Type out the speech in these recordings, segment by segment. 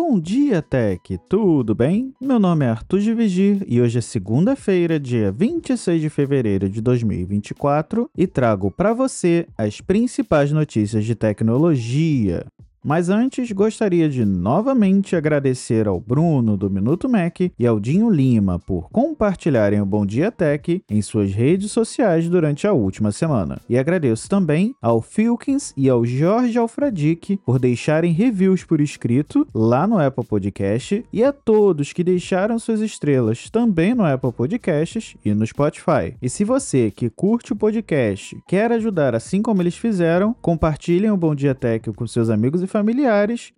Bom dia, Tech! Tudo bem? Meu nome é Arthur de Vigir e hoje é segunda-feira, dia 26 de fevereiro de 2024 e trago para você as principais notícias de tecnologia. Mas antes, gostaria de novamente agradecer ao Bruno do Minuto Mac e ao Dinho Lima por compartilharem o Bom Dia Tech em suas redes sociais durante a última semana. E agradeço também ao Filkins e ao Jorge Alfradique por deixarem reviews por escrito lá no Apple Podcast e a todos que deixaram suas estrelas também no Apple Podcasts e no Spotify. E se você que curte o podcast quer ajudar assim como eles fizeram, compartilhem o Bom Dia Tech com seus amigos e familiares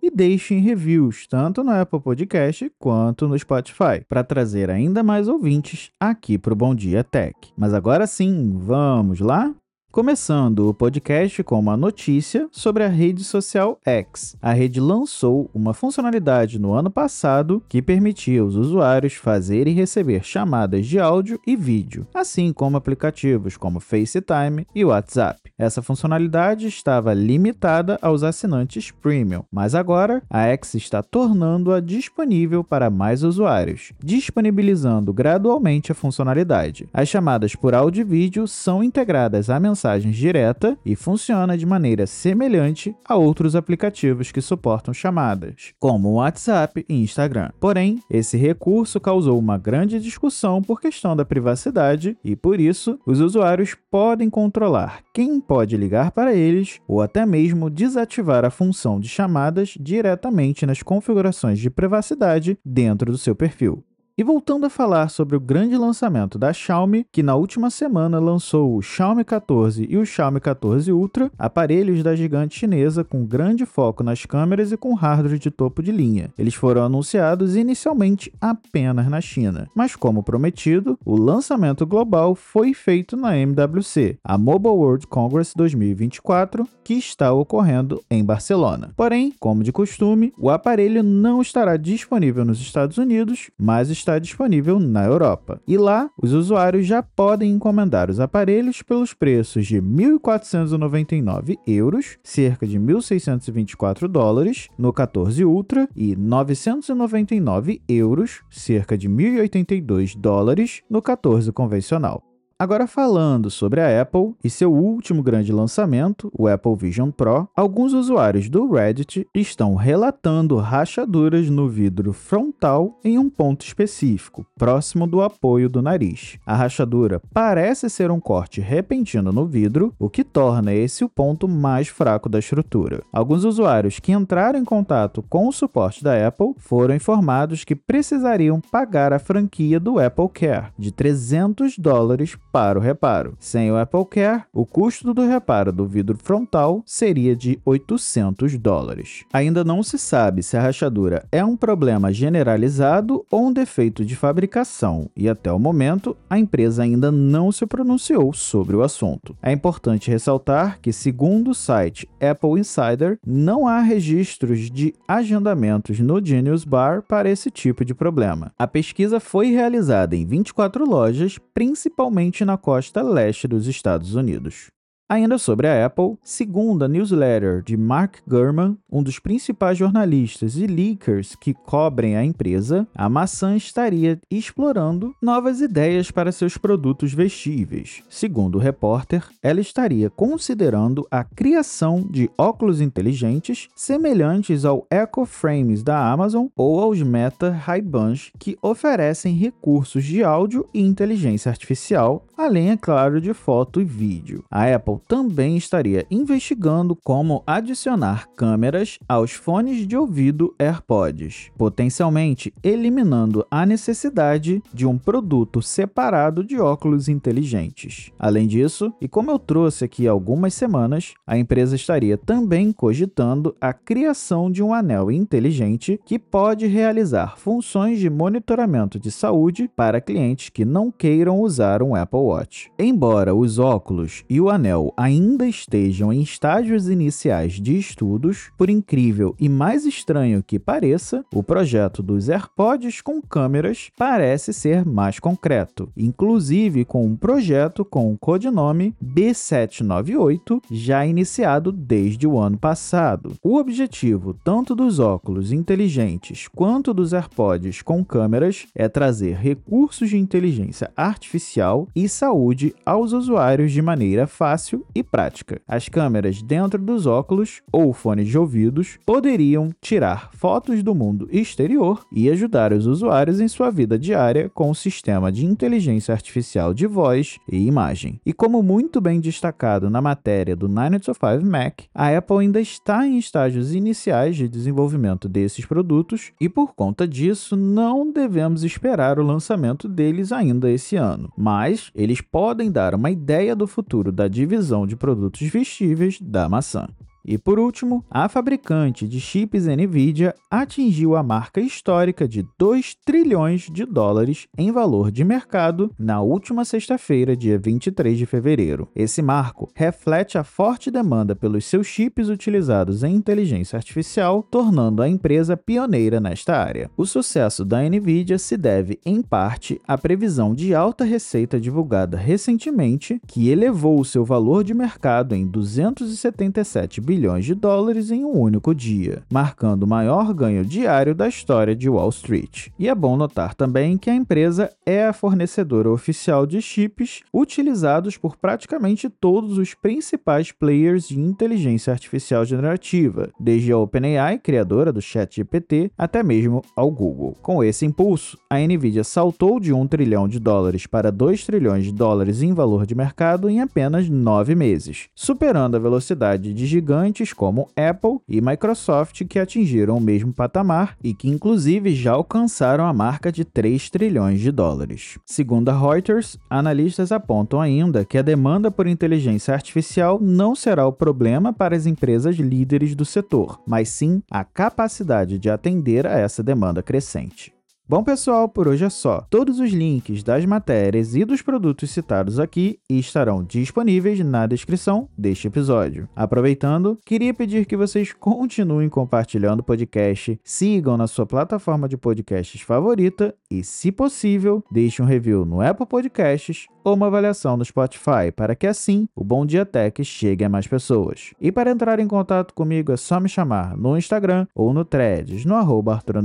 e deixem reviews tanto no Apple Podcast quanto no Spotify, para trazer ainda mais ouvintes aqui para o Bom Dia Tech. Mas agora sim, vamos lá? Começando o podcast com uma notícia sobre a rede social X. A rede lançou uma funcionalidade no ano passado que permitia aos usuários fazer e receber chamadas de áudio e vídeo, assim como aplicativos como FaceTime e WhatsApp. Essa funcionalidade estava limitada aos assinantes premium, mas agora a X está tornando-a disponível para mais usuários, disponibilizando gradualmente a funcionalidade. As chamadas por áudio e vídeo são integradas à mensagem direta e funciona de maneira semelhante a outros aplicativos que suportam chamadas, como o WhatsApp e Instagram. Porém, esse recurso causou uma grande discussão por questão da privacidade e, por isso, os usuários podem controlar quem pode ligar para eles ou até mesmo desativar a função de chamadas diretamente nas configurações de privacidade dentro do seu perfil. E voltando a falar sobre o grande lançamento da Xiaomi, que na última semana lançou o Xiaomi 14 e o Xiaomi 14 Ultra, aparelhos da gigante chinesa com grande foco nas câmeras e com hardware de topo de linha. Eles foram anunciados inicialmente apenas na China, mas como prometido, o lançamento global foi feito na MWC, a Mobile World Congress 2024, que está ocorrendo em Barcelona. Porém, como de costume, o aparelho não estará disponível nos Estados Unidos, mas está está disponível na Europa. E lá, os usuários já podem encomendar os aparelhos pelos preços de 1.499 euros, cerca de 1.624 dólares, no 14 Ultra e 999 euros, cerca de 1.082 dólares, no 14 convencional. Agora falando sobre a Apple e seu último grande lançamento, o Apple Vision Pro, alguns usuários do Reddit estão relatando rachaduras no vidro frontal em um ponto específico, próximo do apoio do nariz. A rachadura parece ser um corte repentino no vidro, o que torna esse o ponto mais fraco da estrutura. Alguns usuários que entraram em contato com o suporte da Apple foram informados que precisariam pagar a franquia do Apple Care de 300 dólares para o reparo. Sem o Apple Care, o custo do reparo do vidro frontal seria de 800 dólares. Ainda não se sabe se a rachadura é um problema generalizado ou um defeito de fabricação, e até o momento a empresa ainda não se pronunciou sobre o assunto. É importante ressaltar que, segundo o site Apple Insider, não há registros de agendamentos no Genius Bar para esse tipo de problema. A pesquisa foi realizada em 24 lojas, principalmente na costa leste dos Estados Unidos. Ainda sobre a Apple, segundo a newsletter de Mark Gurman, um dos principais jornalistas e leakers que cobrem a empresa, a maçã estaria explorando novas ideias para seus produtos vestíveis. Segundo o repórter, ela estaria considerando a criação de óculos inteligentes semelhantes ao Echo Frames da Amazon ou aos Meta Ray-Bans, que oferecem recursos de áudio e inteligência artificial, além, é claro, de foto e vídeo. A Apple também estaria investigando como adicionar câmeras aos fones de ouvido AirPods, potencialmente eliminando a necessidade de um produto separado de óculos inteligentes. Além disso, e como eu trouxe aqui algumas semanas, a empresa estaria também cogitando a criação de um anel inteligente que pode realizar funções de monitoramento de saúde para clientes que não queiram usar um Apple Watch. Embora os óculos e o anel Ainda estejam em estágios iniciais de estudos, por incrível e mais estranho que pareça, o projeto dos AirPods com câmeras parece ser mais concreto, inclusive com um projeto com o codinome B798 já iniciado desde o ano passado. O objetivo tanto dos óculos inteligentes quanto dos AirPods com câmeras é trazer recursos de inteligência artificial e saúde aos usuários de maneira fácil e prática. As câmeras dentro dos óculos ou fones de ouvidos poderiam tirar fotos do mundo exterior e ajudar os usuários em sua vida diária com o sistema de inteligência artificial de voz e imagem. E como muito bem destacado na matéria do 905 Mac, a Apple ainda está em estágios iniciais de desenvolvimento desses produtos e por conta disso não devemos esperar o lançamento deles ainda esse ano, mas eles podem dar uma ideia do futuro da divisão de produtos vestíveis da maçã. E por último, a fabricante de chips Nvidia atingiu a marca histórica de 2 trilhões de dólares em valor de mercado na última sexta-feira, dia 23 de fevereiro. Esse marco reflete a forte demanda pelos seus chips utilizados em inteligência artificial, tornando a empresa pioneira nesta área. O sucesso da Nvidia se deve, em parte, à previsão de alta receita divulgada recentemente, que elevou o seu valor de mercado em 277 bilhões de dólares em um único dia, marcando o maior ganho diário da história de Wall Street. E é bom notar também que a empresa é a fornecedora oficial de chips utilizados por praticamente todos os principais players de inteligência artificial generativa, desde a OpenAI, criadora do ChatGPT, até mesmo ao Google. Com esse impulso, a Nvidia saltou de 1 trilhão de dólares para 2 trilhões de dólares em valor de mercado em apenas nove meses, superando a velocidade de gigantes gigantes como Apple e Microsoft que atingiram o mesmo patamar e que inclusive já alcançaram a marca de 3 trilhões de dólares. Segundo a Reuters, analistas apontam ainda que a demanda por inteligência artificial não será o problema para as empresas líderes do setor, mas sim a capacidade de atender a essa demanda crescente. Bom, pessoal, por hoje é só. Todos os links das matérias e dos produtos citados aqui estarão disponíveis na descrição deste episódio. Aproveitando, queria pedir que vocês continuem compartilhando o podcast, sigam na sua plataforma de podcasts favorita e, se possível, deixem um review no Apple Podcasts ou uma avaliação no Spotify, para que assim o Bom Dia Tech chegue a mais pessoas. E para entrar em contato comigo é só me chamar no Instagram ou no Threads, no arroba Arthur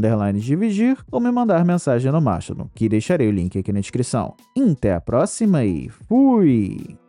ou me mandar mensagem no Mastodon, que deixarei o link aqui na descrição. Até a próxima e fui!